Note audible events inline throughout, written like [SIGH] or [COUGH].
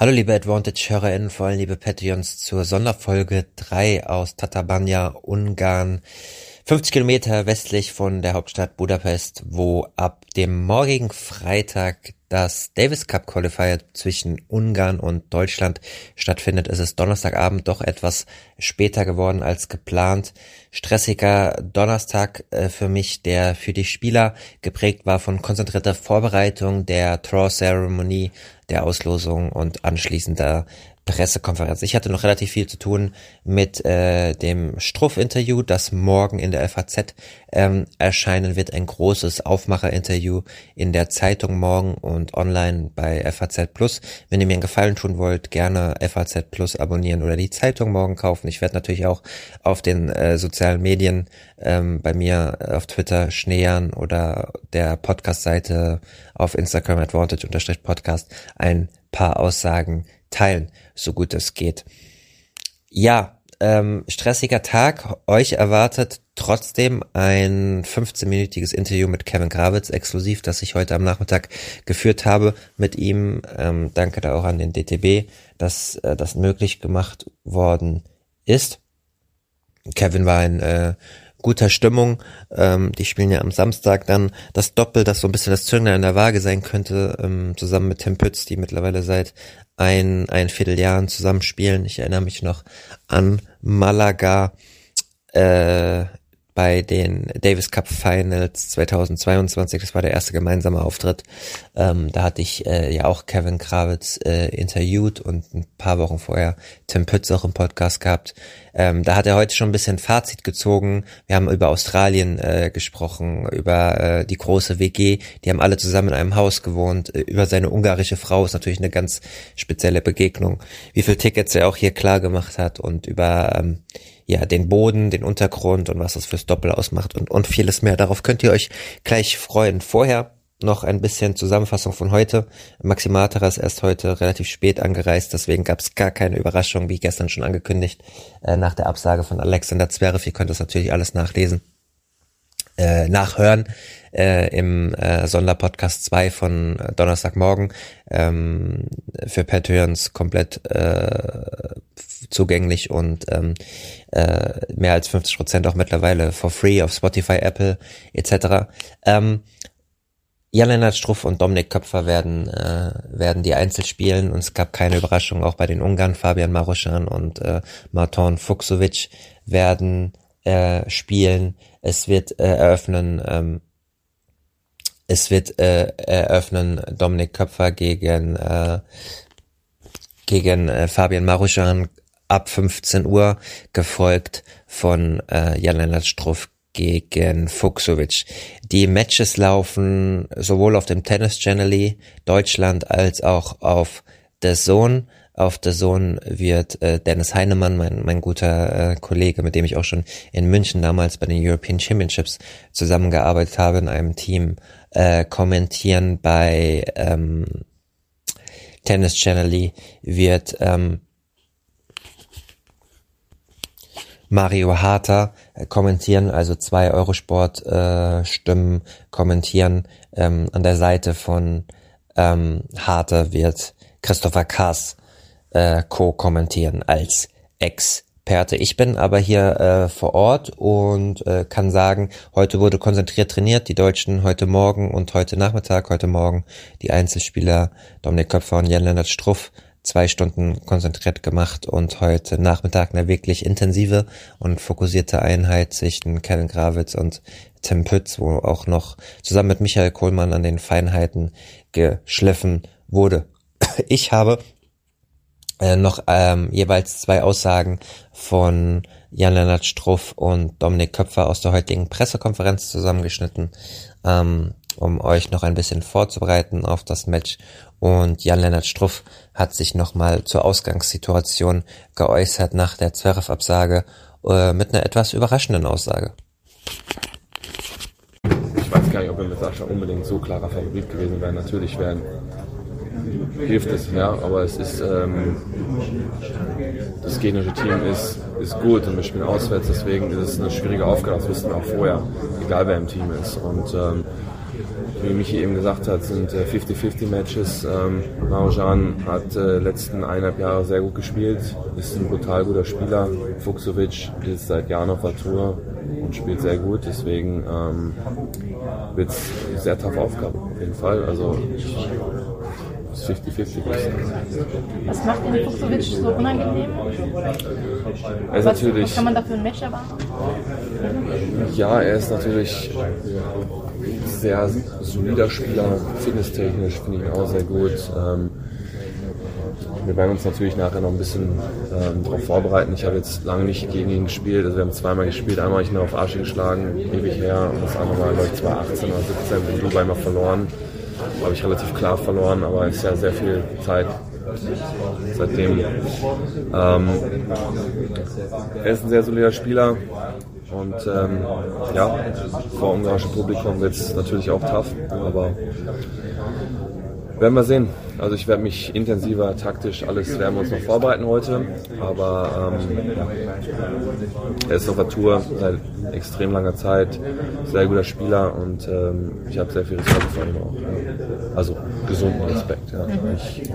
Hallo liebe Advantage-HörerInnen, vor allem liebe Patreons zur Sonderfolge 3 aus Tatabanya, Ungarn. 50 Kilometer westlich von der Hauptstadt Budapest, wo ab dem morgigen Freitag das Davis Cup Qualifier zwischen Ungarn und Deutschland stattfindet. Es ist Donnerstagabend doch etwas später geworden als geplant. Stressiger Donnerstag äh, für mich, der für die Spieler geprägt war von konzentrierter Vorbereitung der Draw Ceremony, der Auslosung und anschließender Pressekonferenz. Ich hatte noch relativ viel zu tun mit äh, dem Struff-Interview, das morgen in der FAZ ähm, erscheinen wird. Ein großes Aufmacher-Interview in der Zeitung morgen und online bei FAZ Plus. Wenn ihr mir einen Gefallen tun wollt, gerne FAZ Plus abonnieren oder die Zeitung morgen kaufen. Ich werde natürlich auch auf den äh, sozialen Medien ähm, bei mir auf Twitter Schneeern oder der Podcast-Seite auf Instagram advantage-podcast ein paar Aussagen teilen, so gut es geht. Ja, ähm, stressiger Tag. Euch erwartet trotzdem ein 15-minütiges Interview mit Kevin Gravitz exklusiv, das ich heute am Nachmittag geführt habe mit ihm. Ähm, danke da auch an den DTB, dass äh, das möglich gemacht worden ist. Kevin war ein äh, guter Stimmung. Ähm, die spielen ja am Samstag dann das Doppel, das so ein bisschen das Zünglein in der Waage sein könnte, ähm, zusammen mit Tim Pütz, die mittlerweile seit ein, ein Vierteljahren zusammenspielen. Ich erinnere mich noch an Malaga äh, bei den Davis Cup Finals 2022. Das war der erste gemeinsame Auftritt. Ähm, da hatte ich äh, ja auch Kevin Kravitz äh, interviewt und ein paar Wochen vorher Tim Pütz auch im Podcast gehabt. Ähm, da hat er heute schon ein bisschen Fazit gezogen. Wir haben über Australien äh, gesprochen, über äh, die große WG. Die haben alle zusammen in einem Haus gewohnt. Äh, über seine ungarische Frau ist natürlich eine ganz spezielle Begegnung. Wie viel Tickets er auch hier klar gemacht hat und über ähm, ja, den Boden, den Untergrund und was das fürs Doppel ausmacht und, und vieles mehr. Darauf könnt ihr euch gleich freuen. Vorher noch ein bisschen Zusammenfassung von heute. Maximatra ist erst heute relativ spät angereist, deswegen gab es gar keine Überraschung, wie gestern schon angekündigt, äh, nach der Absage von Alexander Zverev. Ihr könnt das natürlich alles nachlesen, äh, nachhören äh, im äh, Sonderpodcast 2 von Donnerstagmorgen ähm, für Patreons komplett äh, zugänglich und ähm, äh, mehr als 50 Prozent auch mittlerweile for free auf Spotify, Apple etc. Ähm, Jan-Lennart Struff und Dominik Köpfer werden, äh, werden die Einzel spielen und es gab keine Überraschung, auch bei den Ungarn, Fabian Maruschan und äh, Marton Fuchsovic werden äh, spielen. Es wird äh, eröffnen, ähm, es wird äh, eröffnen Dominik Köpfer gegen äh, gegen äh, Fabian Maruschan ab 15 Uhr, gefolgt von äh, Jan-Lennart Struff gegen Fuchsovic. Die Matches laufen sowohl auf dem Tennis Channel Deutschland als auch auf The Zone. Auf The Zone wird äh, Dennis Heinemann, mein, mein guter äh, Kollege, mit dem ich auch schon in München damals bei den European Championships zusammengearbeitet habe, in einem Team äh, kommentieren. Bei ähm, Tennis Channel wird ähm, Mario Harter äh, kommentieren, also zwei Eurosport äh, Stimmen kommentieren. Ähm, an der Seite von ähm, Harter wird Christopher Kass äh, co-kommentieren als Experte. Ich bin aber hier äh, vor Ort und äh, kann sagen, heute wurde konzentriert trainiert, die Deutschen heute Morgen und heute Nachmittag, heute Morgen die Einzelspieler Dominik Köpfer und Jan-Lennart Struff zwei Stunden konzentriert gemacht und heute Nachmittag eine wirklich intensive und fokussierte Einheit zwischen Kevin Gravitz und Tim Pütz, wo auch noch zusammen mit Michael Kohlmann an den Feinheiten geschliffen wurde. [CLEARS THROAT] Ich habe äh, noch ähm, jeweils zwei Aussagen von Jan-Lennart Struff und Dominik Köpfer aus der heutigen Pressekonferenz zusammengeschnitten, ähm, um euch noch ein bisschen vorzubereiten auf das Match Und Jan-Lennart Struff hat sich nochmal zur Ausgangssituation geäußert nach der Zverev-Absage äh, mit einer etwas überraschenden Aussage. Ich weiß gar nicht, ob wir mit Sascha unbedingt so klarer Favorit gewesen wären. Natürlich wären hilft es, ja, aber es ist ähm, das gegnerische Team ist, ist gut und wir spielen auswärts, deswegen ist es eine schwierige Aufgabe, das wussten wir auch vorher, egal wer im Team ist. Und ähm, wie Michi eben gesagt hat, sind 50-50 äh, Matches. Ähm, Marojan hat äh, letzten eineinhalb Jahre sehr gut gespielt, ist ein brutal guter Spieler. Fuchsovic ist seit Jahren auf der Tour und spielt sehr gut, deswegen ähm, wird es sehr taffe Aufgabe auf jeden Fall. Also 50-50 Was macht den Fuchsovic so unangenehm? Er ist was, natürlich, was kann man da für ein Match erwarten? Ja, er ist natürlich sehr solider Spieler, fitnesstechnisch finde ich ihn auch sehr gut. Ähm, wir werden uns natürlich nachher noch ein bisschen ähm, darauf vorbereiten. Ich habe jetzt lange nicht gegen ihn gespielt. Also wir haben zweimal gespielt. Einmal habe ich ihn auf Arsch geschlagen, ewig her. Und das andere Mal, glaube ich, 2018 oder 2017 in Dubai mal verloren habe ich relativ klar verloren, aber es ist ja sehr viel Zeit seitdem. Ähm, er ist ein sehr solider Spieler und ähm, ja, vor ungarischem Publikum wird es natürlich auch tough, aber werden wir sehen. Also ich werde mich intensiver, taktisch, alles werden wir uns noch vorbereiten heute. Aber ähm, er ist auf der Tour seit extrem langer Zeit, sehr guter Spieler und ähm, ich habe sehr viel Respekt vor ihm auch. Ja. Also gesunden Respekt. Ja. Ich,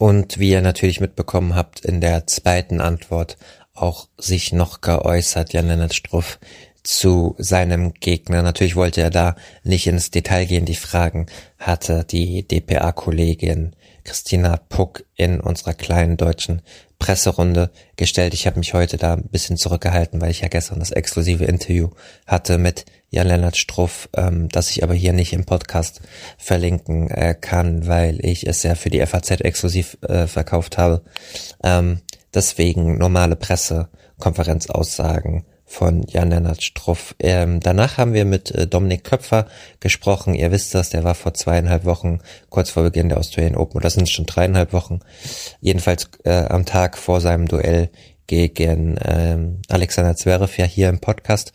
und wie ihr natürlich mitbekommen habt, in der zweiten Antwort auch sich noch geäußert, Jan-Lennart Struff, zu seinem Gegner. Natürlich wollte er da nicht ins Detail gehen. Die Fragen hatte die DPA-Kollegin Christina Puck in unserer kleinen deutschen Presserunde gestellt. Ich habe mich heute da ein bisschen zurückgehalten, weil ich ja gestern das exklusive Interview hatte mit Jan-Lennart Struff, ähm, das ich aber hier nicht im Podcast verlinken äh, kann, weil ich es ja für die FAZ exklusiv äh, verkauft habe. Ähm, deswegen normale Pressekonferenzaussagen von Jan-Lennart Struff. Ähm, danach haben wir mit äh, Dominik Köpfer gesprochen. Ihr wisst das, der war vor zweieinhalb Wochen, kurz vor Beginn der Australian Open, oder sind schon dreieinhalb Wochen, jedenfalls äh, am Tag vor seinem Duell gegen ähm, Alexander Zverev ja hier im Podcast.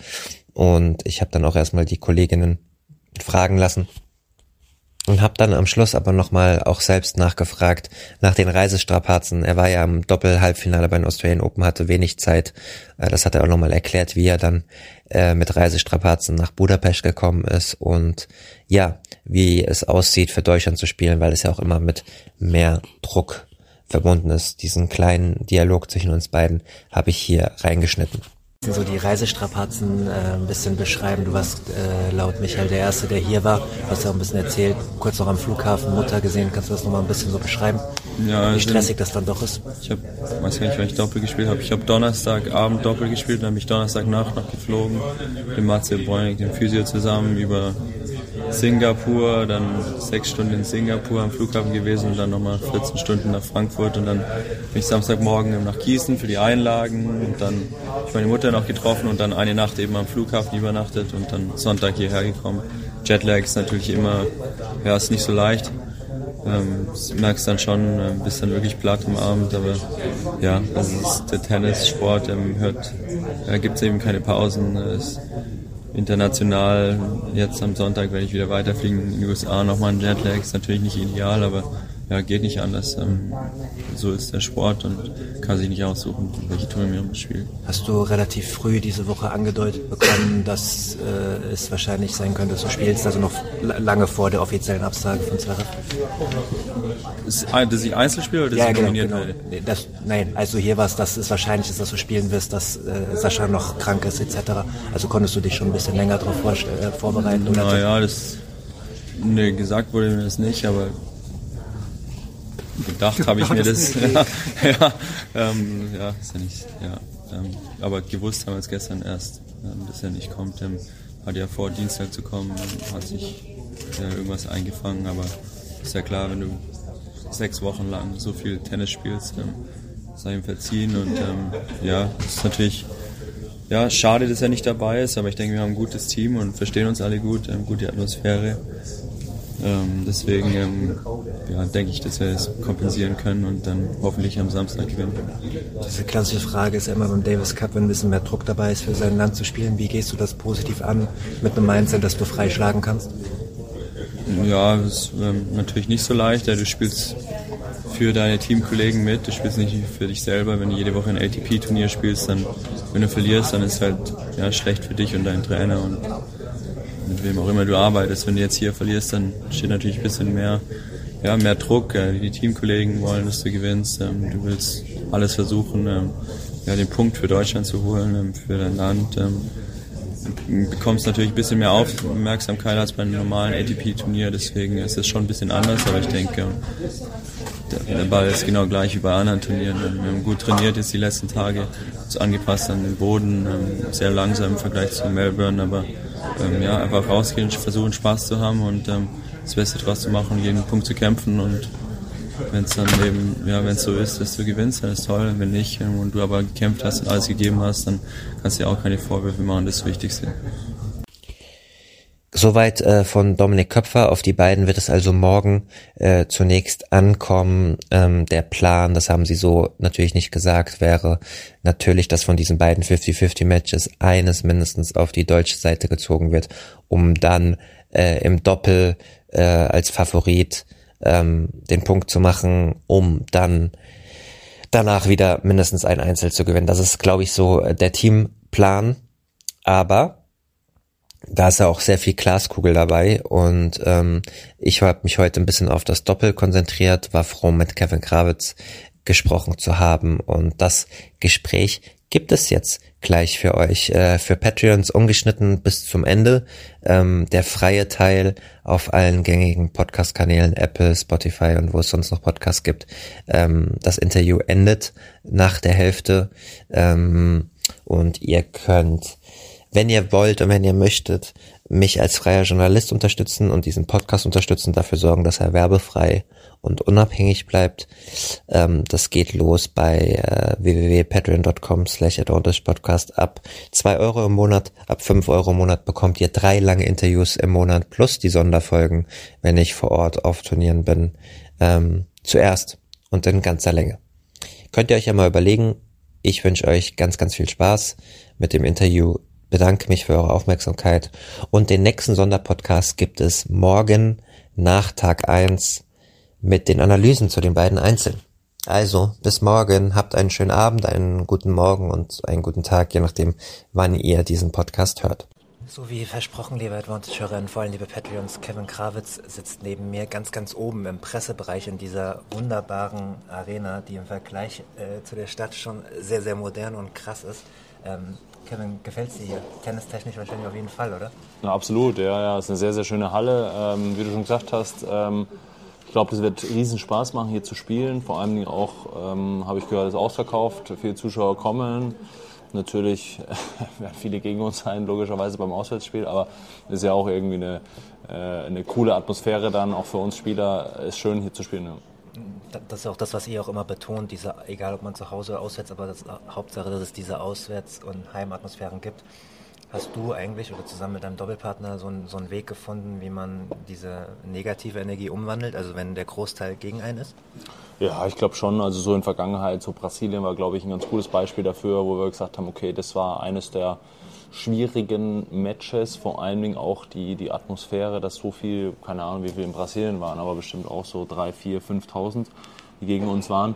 Und ich habe dann auch erstmal die Kolleginnen fragen lassen, und habe dann am Schluss aber nochmal auch selbst nachgefragt nach den Reisestrapazen. Er war ja im Doppel-Halbfinale bei den Australian Open, hatte wenig Zeit. Äh, das hat er auch nochmal erklärt, wie er dann äh, mit Reisestrapazen nach Budapest gekommen ist und ja, wie es aussieht für Deutschland zu spielen, weil es ja auch immer mit mehr Druck verbunden ist. Diesen kleinen Dialog zwischen uns beiden habe ich hier reingeschnitten so die Reisestrapazen äh, ein bisschen beschreiben. Du warst äh, laut Michael der Erste, der hier war. Du hast ja auch ein bisschen erzählt, kurz noch am Flughafen Mutter gesehen. Kannst du das nochmal ein bisschen so beschreiben? Ja, Wie also stressig das dann doch ist? Ich hab, weiß gar nicht, wann ich Doppel gespielt habe. Ich habe Donnerstagabend Doppel gespielt, dann bin ich Donnerstagnacht noch geflogen, mit dem Matze Bräunig, dem Physio zusammen über Singapur, dann sechs Stunden in Singapur am Flughafen gewesen und dann nochmal 14 Stunden nach Frankfurt und dann bin ich Samstagmorgen nach Gießen für die Einlagen und dann ich meine Mutter noch getroffen und dann eine Nacht eben am Flughafen übernachtet und dann Sonntag hierher gekommen. Jetlag ist natürlich immer, ja, ist nicht so leicht. Ähm, merkst dann schon, äh, bist dann wirklich platt am Abend, aber ja, also ist der Tennissport, ähm, hört, äh, gibt es eben keine Pausen. Es, international. Jetzt am Sonntag werde ich wieder weiterfliegen in die USA. Nochmal ein Jetlag ist natürlich nicht ideal, aber ja, geht nicht anders. Ähm, so ist der Sport und kann sich nicht aussuchen, welche Turniere man spielt. Hast du relativ früh diese Woche angedeutet bekommen, dass äh, es wahrscheinlich sein könnte, dass du spielst, also noch lange vor der offiziellen Absage von Zverev? Dass ich Einzelspieler oder dass ja, ich genau, nominiert genau. werde? Nee, das, nein, also hier war es, dass es wahrscheinlich ist, dass du spielen wirst, dass äh, Sascha noch krank ist etc. Also konntest du dich schon ein bisschen länger darauf äh, vorbereiten? Naja, das, nee, gesagt wurde mir das nicht, aber gedacht habe ich mir das. [LAUGHS] ja, ja, ähm, ja, ist ja nicht, ja. Ähm, aber gewusst haben wir es gestern erst, ähm, dass er nicht kommt. Ähm, hat ja vor, Dienstag zu kommen, hat sich äh, irgendwas eingefangen, aber ist ja klar, wenn du sechs Wochen lang so viel Tennis spielst, ähm, sei ihm verziehen und ähm, ja, ist natürlich ja, schade, dass er nicht dabei ist, aber ich denke, wir haben ein gutes Team und verstehen uns alle gut, ähm, gute Atmosphäre. Ähm, deswegen ähm, ja, denke ich, dass wir es kompensieren können und dann hoffentlich am Samstag gewinnen. Diese klassische Frage ist ja immer beim Davis Cup, wenn ein bisschen mehr Druck dabei ist, für sein Land zu spielen. Wie gehst du das positiv an mit einem Mindset, dass du frei schlagen kannst? Ja, das ist ähm, natürlich nicht so leicht. Ja, du spielst für deine Teamkollegen mit, du spielst nicht für dich selber. Wenn du jede Woche ein ATP-Turnier spielst, dann, wenn du verlierst, dann ist es halt ja, schlecht für dich und deinen Trainer und mit wem auch immer du arbeitest. Wenn du jetzt hier verlierst, dann steht natürlich ein bisschen mehr, ja, mehr Druck. Die Teamkollegen wollen, dass du gewinnst. Ähm, du willst alles versuchen, ähm, ja, den Punkt für Deutschland zu holen, ähm, für dein Land. Du bekommst natürlich ein bisschen mehr Aufmerksamkeit als bei einem normalen ATP-Turnier, deswegen ist es schon ein bisschen anders, aber ich denke, der Ball ist genau gleich wie bei anderen Turnieren. Wir haben gut trainiert jetzt die letzten Tage, angepasst an den Boden, sehr langsam im Vergleich zu Melbourne, aber ähm, ja, einfach rausgehen, versuchen Spaß zu haben und ähm, das Beste draus zu machen, jeden Punkt zu kämpfen und wenn es dann eben, ja, wenn so ist, dass du gewinnst, dann ist toll. Wenn nicht ähm, und du aber gekämpft hast und alles gegeben hast, dann kannst du dir auch keine Vorwürfe machen, das ist das Wichtigste. Soweit äh, von Dominik Köpfer. Auf die beiden wird es also morgen äh, zunächst ankommen. Ähm, der Plan, das haben sie so natürlich nicht gesagt, wäre natürlich, dass von diesen beiden 50-50 Matches eines mindestens auf die deutsche Seite gezogen wird, um dann äh, im Doppel äh, als Favorit ähm, den Punkt zu machen, um dann danach wieder mindestens ein Einzel zu gewinnen. Das ist, glaube ich, so äh, der Teamplan. Aber da ist ja auch sehr viel Glaskugel dabei und ähm, ich habe mich heute ein bisschen auf das Doppel konzentriert, war froh mit Kevin Krawitz gesprochen zu haben und das Gespräch gibt es jetzt gleich für euch, äh, für Patreons ungeschnitten bis zum Ende. Ähm, der freie Teil auf allen gängigen Podcast-Kanälen, Apple, Spotify und wo es sonst noch Podcasts gibt. Ähm, das Interview endet nach der Hälfte ähm, und ihr könnt wenn ihr wollt und wenn ihr möchtet, mich als freier Journalist unterstützen und diesen Podcast unterstützen, dafür sorgen, dass er werbefrei und unabhängig bleibt. Ähm, das geht los bei äh, www.patreon.com slash podcast ab zwei Euro im Monat, ab fünf Euro im Monat bekommt ihr drei lange Interviews im Monat plus die Sonderfolgen, wenn ich vor Ort auf Turnieren bin, ähm, zuerst und in ganzer Länge. Könnt ihr euch ja mal überlegen, ich wünsche euch ganz, ganz viel Spaß mit dem Interview bedanke mich für eure Aufmerksamkeit und den nächsten Sonderpodcast gibt es morgen nach Tag eins mit den Analysen zu den beiden Einzelnen. Also, bis morgen, habt einen schönen Abend, einen guten Morgen und einen guten Tag, je nachdem, wann ihr diesen Podcast hört. So wie versprochen, liebe Advantage-Hörerinnen, vor allem liebe Patreons, Kevin Krawitz sitzt neben mir ganz, ganz oben im Pressebereich in dieser wunderbaren Arena, die im Vergleich äh, zu der Stadt schon sehr, sehr modern und krass ist. Ähm, Kevin, gefällt es dir hier? Tennistechnisch wahrscheinlich auf jeden Fall, oder? Ja, absolut, ja, ja. Es ist eine sehr, sehr schöne Halle. Ähm, wie du schon gesagt hast, ähm, ich glaube, das wird riesen Spaß machen, hier zu spielen. Vor allem auch, ähm, habe ich gehört, ist ausverkauft. Viele Zuschauer kommen. Natürlich [LAUGHS] werden viele gegen uns sein, logischerweise beim Auswärtsspiel, aber es ist ja auch irgendwie eine, äh, eine coole Atmosphäre dann, auch für uns Spieler. Es ist schön, hier zu spielen. Ja das ist auch das, was ihr auch immer betont, diese, egal ob man zu Hause oder auswärts, aber das, Hauptsache, dass es diese Auswärts- und Heimatmosphären gibt. Hast du eigentlich oder zusammen mit deinem Doppelpartner so, ein, so einen Weg gefunden, wie man diese negative Energie umwandelt, also wenn der Großteil gegen einen ist? Ja, ich glaube schon. Also so in Vergangenheit, so Brasilien war, glaube ich, ein ganz gutes Beispiel dafür, wo wir gesagt haben, okay, das war eines der schwierigen Matches, vor allen Dingen auch die, die Atmosphäre, dass so viel, keine Ahnung, wie viel in Brasilien waren, aber bestimmt auch so 3, 4, 5.000, die gegen uns waren.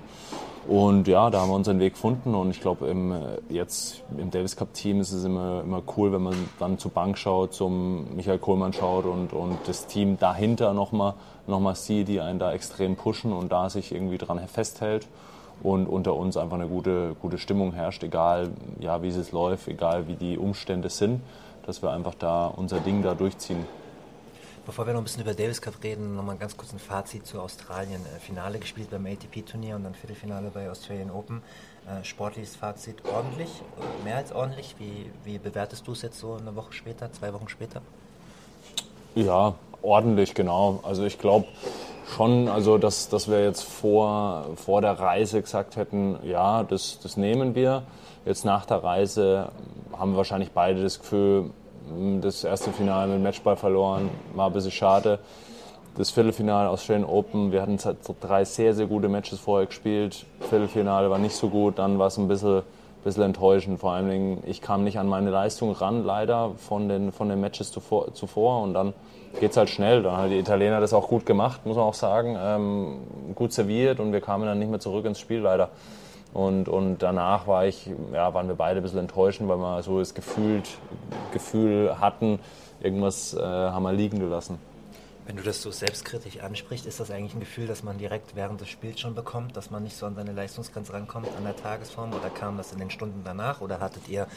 Und ja, da haben wir unseren Weg gefunden und ich glaube, im, jetzt im Davis Cup Team ist es immer, immer cool, wenn man dann zur Bank schaut, zum Michael Kohlmann schaut und, und das Team dahinter nochmal noch mal sieht, die einen da extrem pushen und da sich irgendwie dran festhält und unter uns einfach eine gute, gute Stimmung herrscht, egal ja, wie es läuft, egal wie die Umstände sind, dass wir einfach da unser Ding da durchziehen. Bevor wir noch ein bisschen über Davis Cup reden, nochmal ganz kurz ein Fazit zu Australien. Äh, Finale gespielt beim ATP-Turnier und dann Viertelfinale bei Australian Open. Äh, sportliches Fazit ordentlich, mehr als ordentlich. Wie, wie bewertest du es jetzt so eine Woche später, zwei Wochen später? Ja, ordentlich, genau. Also ich glaube, schon, also dass, dass wir jetzt vor, vor der Reise gesagt hätten, ja, das, das nehmen wir. Jetzt nach der Reise haben wir wahrscheinlich beide das Gefühl, hm, das erste Finale mit Matchball verloren, war ein bisschen schade. das Viertelfinale Australian Open, wir hatten drei sehr, sehr gute Matches vorher gespielt. Viertelfinale war nicht so gut, dann war es ein bisschen, bisschen enttäuschend. Vor allen Dingen, ich kam nicht an meine Leistung ran, leider, von den, von den Matches zuvor, zuvor. Und dann geht es halt schnell. Dann haben die Italiener das auch gut gemacht, muss man auch sagen. Ähm, gut serviert und wir kamen dann nicht mehr zurück ins Spiel, leider. Und, und danach war ich, ja, waren wir beide ein bisschen enttäuscht, weil wir so das Gefühl, Gefühl hatten, irgendwas äh, haben wir liegen gelassen. Wenn du das so selbstkritisch ansprichst, ist das eigentlich ein Gefühl, das man direkt während des Spiels schon bekommt, dass man nicht so an seine Leistungsgrenze rankommt an der Tagesform oder kam das in den Stunden danach oder hattet ihr,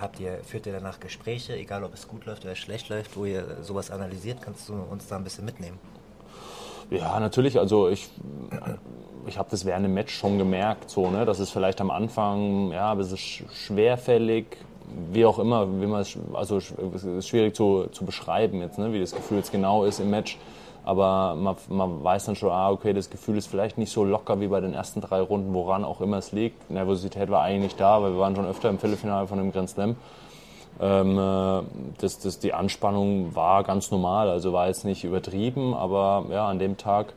habt ihr, führt ihr danach Gespräche, egal ob es gut läuft oder schlecht läuft, wo ihr sowas analysiert? Kannst du uns da ein bisschen mitnehmen? Ja, natürlich. Also ich, ich habe das während dem Match schon gemerkt, so, ne, dass es vielleicht am Anfang ja, ein bisschen schwerfällig, wie auch immer, wie man es, also es ist schwierig zu, zu beschreiben jetzt, ne, wie das Gefühl jetzt genau ist im Match. Aber man, man weiß dann schon, ah, okay, das Gefühl ist vielleicht nicht so locker wie bei den ersten drei Runden, woran auch immer es liegt. Nervosität war eigentlich nicht da, weil wir waren schon öfter im Viertelfinale von dem Grand Slam. Ähm, äh, das, das, die Anspannung war ganz normal, also war jetzt nicht übertrieben, aber ja, an dem Tag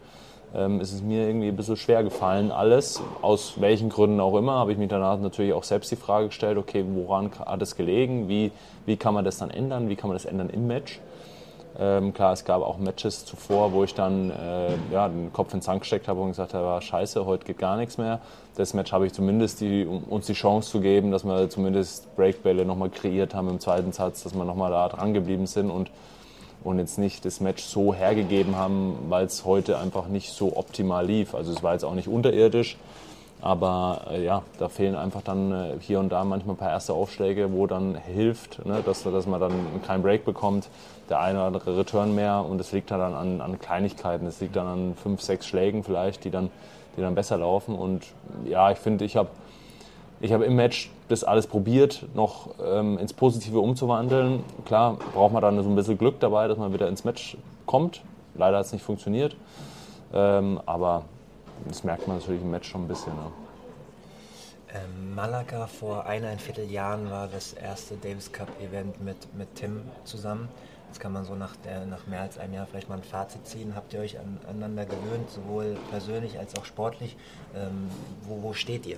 ähm, ist es mir irgendwie ein bisschen schwer gefallen, alles. Aus welchen Gründen auch immer, habe ich mich danach natürlich auch selbst die Frage gestellt, okay, woran hat es gelegen? Wie, wie kann man das dann ändern? Wie kann man das ändern im Match? Ähm, klar, es gab auch Matches zuvor, wo ich dann äh, ja, den Kopf in den Sand gesteckt habe und gesagt habe, scheiße, heute geht gar nichts mehr. Das Match habe ich zumindest die, um uns die Chance zu geben, dass wir zumindest Breakbälle nochmal kreiert haben im zweiten Satz, dass wir nochmal da dran geblieben sind und und jetzt nicht das Match so hergegeben haben, weil es heute einfach nicht so optimal lief. Also es war jetzt auch nicht unterirdisch, aber äh, ja, da fehlen einfach dann äh, hier und da manchmal ein paar erste Aufschläge, wo dann hilft, ne, dass, dass man dann keinen Break bekommt, der eine oder andere Return mehr und es liegt dann an, an Kleinigkeiten. Es liegt dann an fünf, sechs Schlägen vielleicht, die dann, die dann besser laufen. Und ja, ich finde, ich habe ich habe im Match das alles probiert, noch ähm, ins Positive umzuwandeln. Klar braucht man dann so ein bisschen Glück dabei, dass man wieder ins Match kommt. Leider hat es nicht funktioniert. Ähm, aber das merkt man natürlich im Match schon ein bisschen. Ne? Ähm, Malaga vor eineinviertel Jahren war das erste Davis Cup Event mit, mit Tim zusammen. Jetzt kann man so nach, der, nach mehr als einem Jahr vielleicht mal ein Fazit ziehen. Habt ihr euch an, aneinander gewöhnt, sowohl persönlich als auch sportlich? Ähm, wo, wo steht ihr?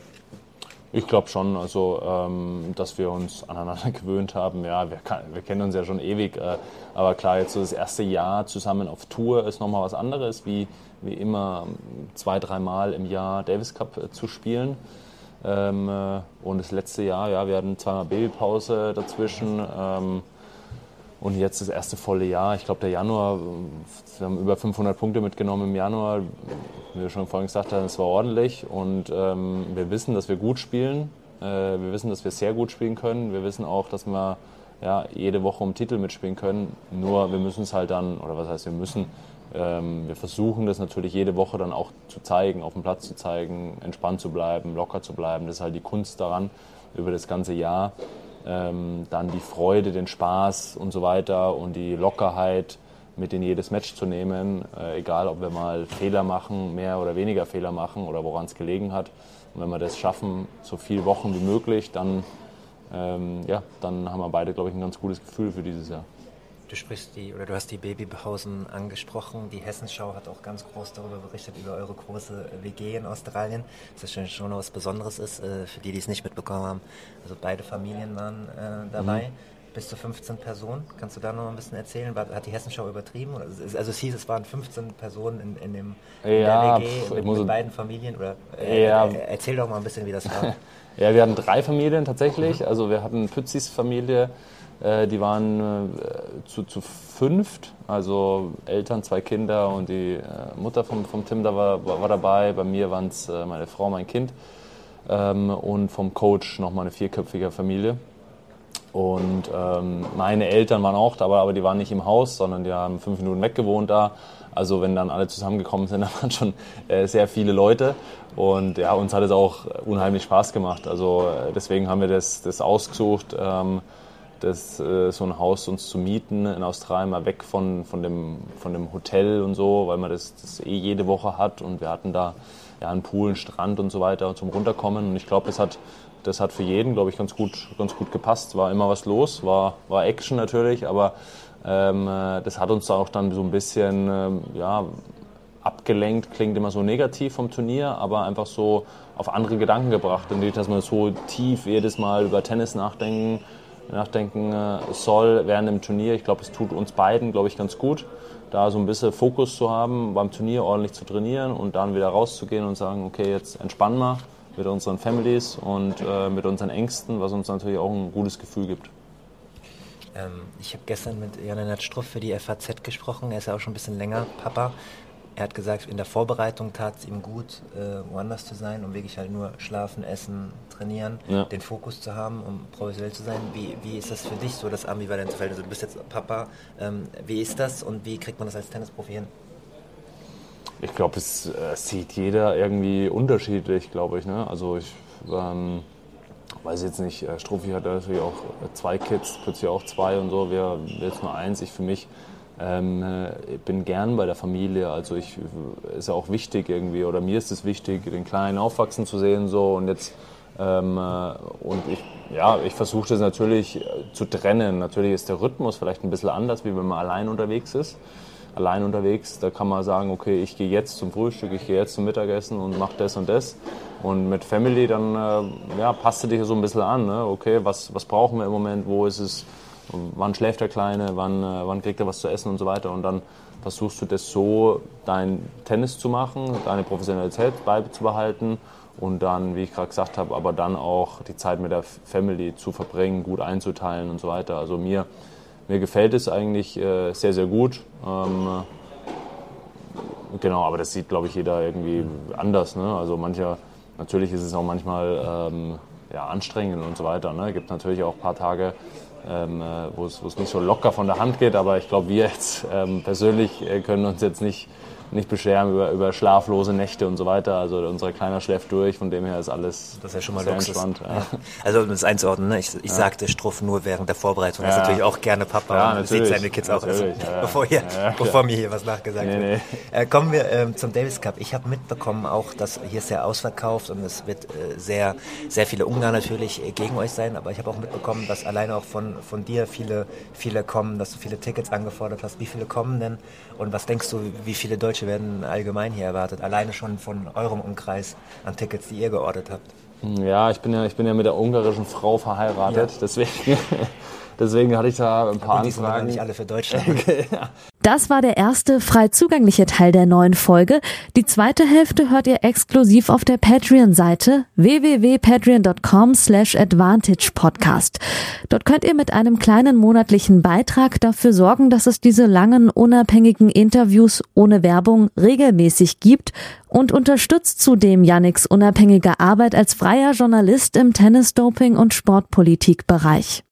Ich glaube schon, also ähm, dass wir uns aneinander [LAUGHS] gewöhnt haben. Ja, wir, kann, wir kennen uns ja schon ewig, äh, aber klar, jetzt so das erste Jahr zusammen auf Tour ist nochmal was anderes, wie, wie immer zwei, dreimal im Jahr Davis Cup äh, zu spielen. Ähm, äh, und das letzte Jahr, ja, wir hatten zweimal Babypause dazwischen. Ähm, und jetzt das erste volle Jahr. Ich glaube, der Januar, wir haben über 500 Punkte mitgenommen im Januar. Wie wir schon vorhin gesagt haben, es war ordentlich. Und ähm, wir wissen, dass wir gut spielen. Äh, wir wissen, dass wir sehr gut spielen können. Wir wissen auch, dass wir ja, jede Woche um Titel mitspielen können. Nur wir müssen es halt dann, oder was heißt wir müssen, ähm, wir versuchen das natürlich jede Woche dann auch zu zeigen, auf dem Platz zu zeigen, entspannt zu bleiben, locker zu bleiben. Das ist halt die Kunst daran über das ganze Jahr ähm, dann die Freude, den Spaß und so weiter und die Lockerheit mit in jedes Match zu nehmen, äh, egal ob wir mal Fehler machen, mehr oder weniger Fehler machen oder woran es gelegen hat. Und wenn wir das schaffen, so viele Wochen wie möglich, dann, ähm, ja, dann haben wir beide, glaube ich, ein ganz gutes Gefühl für dieses Jahr. Du sprichst die oder du hast die Babypausen angesprochen. Die Hessenschau hat auch ganz groß darüber berichtet, über eure große WG in Australien. Das ist schon was Besonderes ist, äh, für die, die es nicht mitbekommen haben. Also beide Familien waren äh, dabei. Mhm. Bis zu 15 Personen. Kannst du da noch ein bisschen erzählen? Hat die Hessenschau übertrieben? Also es hieß, es waren 15 Personen in, in, dem, in ja, der WG pf, mit, mit beiden Familien. Oder, äh, ja. Erzähl doch mal ein bisschen, wie das war. [LAUGHS] ja, wir hatten drei Familien tatsächlich. Also wir hatten Pützis Familie, äh, die waren äh, zu, zu fünft, also Eltern, zwei Kinder und die äh, Mutter vom, vom Tim da war, war, war dabei. Bei mir waren es meine Frau, mein Kind ähm, und vom Coach nochmal eine vierköpfige Familie. Und ähm, meine Eltern waren auch dabei, aber die waren nicht im Haus, sondern die haben fünf Minuten weg gewohnt da. Also wenn dann alle zusammengekommen sind, [LAUGHS] dann waren schon äh, sehr viele Leute. Und ja, uns hat es auch unheimlich Spaß gemacht. Also deswegen haben wir das, das ausgesucht. Ähm, das, äh, so ein Haus uns zu mieten in Australien, mal weg von, von, dem, von dem Hotel und so, weil man das, das eh jede Woche hat und wir hatten da ja, einen Pool, einen Strand und so weiter zum Runterkommen und ich glaube, das hat, das hat für jeden, glaube ich, ganz gut, ganz gut gepasst. War immer was los, war, war Action natürlich, aber Ähm, äh, das hat uns auch dann so ein bisschen ähm, ja, abgelenkt, klingt immer so negativ vom Turnier, aber einfach so auf andere Gedanken gebracht. Nicht, dass man so tief jedes Mal über Tennis nachdenken, nachdenken äh, soll während dem Turnier. Ich glaube, es tut uns beiden, glaube ich, ganz gut, da so ein bisschen Fokus zu haben, beim Turnier ordentlich zu trainieren und dann wieder rauszugehen und sagen, okay, jetzt entspannen wir mit unseren Families und äh, mit unseren Ängsten, was uns natürlich auch ein gutes Gefühl gibt. Ähm, ich habe gestern mit Jan-Lennart Struff für die FAZ gesprochen. Er ist ja auch schon ein bisschen länger Papa. Er hat gesagt, in der Vorbereitung tat es ihm gut, äh, woanders zu sein, um wirklich halt nur schlafen, essen, trainieren, ja. den Fokus zu haben, um professionell zu sein. Wie, wie ist das für dich so, das ambivalente Verhältnis? Also, du bist jetzt Papa. Ähm, wie ist das und wie kriegt man das als Tennisprofi hin? Ich glaube, es äh, sieht jeder irgendwie unterschiedlich, glaube ich. Ne? Also ich ähm, weiß jetzt nicht, äh, Strophi hat natürlich auch äh, zwei Kids, plötzlich auch zwei und so. Wir jetzt nur eins. Ich für mich ähm, äh, bin gern bei der Familie. Also ich ist ja auch wichtig irgendwie oder mir ist es wichtig, den Kleinen aufwachsen zu sehen so und jetzt ähm, äh, und ich ja ich versuche das natürlich äh, zu trennen. Natürlich ist der Rhythmus vielleicht ein bisschen anders, wie wenn man allein unterwegs ist allein unterwegs, da kann man sagen, okay, ich gehe jetzt zum Frühstück, ich gehe jetzt zum Mittagessen und mache das und das. Und mit Family, dann äh, ja, passt du dich so ein bisschen an. Ne? Okay, was, was brauchen wir im Moment, wo ist es, wann schläft der Kleine, wann, äh, wann kriegt er was zu essen und so weiter. Und dann versuchst du das so, dein Tennis zu machen, deine Professionalität beizubehalten und dann, wie ich gerade gesagt habe, aber dann auch die Zeit mit der Family zu verbringen, gut einzuteilen und so weiter. Also mir mir gefällt es eigentlich äh, sehr, sehr gut. Ähm, genau, aber das sieht, glaube ich, jeder irgendwie anders. Ne? Also mancher, natürlich ist es auch manchmal ähm, ja, anstrengend und so weiter. Ne? Gibt natürlich auch ein paar Tage, ähm, äh, wo es nicht so locker von der Hand geht, aber ich glaube, wir jetzt ähm, persönlich äh, können uns jetzt nicht nicht beschweren über, über schlaflose Nächte und so weiter. Also unser Kleiner schläft durch, von dem her ist alles das ist ja schon mal sehr entspannt. Ja. Also um das einzuordnen, ne? ich, ich ja. sagte Struff nur während der Vorbereitung. Er ist natürlich auch gerne Papa ja, und sieht seine Kids auch, also, bevor, hier, bevor mir hier was nachgesagt nee, wird. Nee. Äh, kommen wir ähm, zum Davis Cup. Ich habe mitbekommen auch, dass hier ist sehr ausverkauft und es wird äh, sehr, sehr viele Ungarn natürlich äh, gegen euch sein, aber ich habe auch mitbekommen, dass alleine auch von, von dir viele, viele kommen, dass du viele Tickets angefordert hast. Wie viele kommen denn und was denkst du, wie viele Deutsche Deutsche werden allgemein hier erwartet? Alleine schon von eurem Umkreis an Tickets, die ihr geordert habt. Ja, ich bin ja, ich bin ja mit der ungarischen Frau verheiratet, ja. deswegen [LAUGHS] Deswegen hatte ich da ein paar ja, Anfragen. nicht alle für Deutschland. Okay, [LAUGHS] ja. Das war der erste frei zugängliche Teil der neuen Folge. Die zweite Hälfte hört ihr exklusiv auf der Patreon-Seite www.patreon.com slash advantagepodcast. Dort könnt ihr mit einem kleinen monatlichen Beitrag dafür sorgen, dass es diese langen, unabhängigen Interviews ohne Werbung regelmäßig gibt und unterstützt zudem Yannicks unabhängige Arbeit als freier Journalist im Tennis-Doping- und Sportpolitikbereich.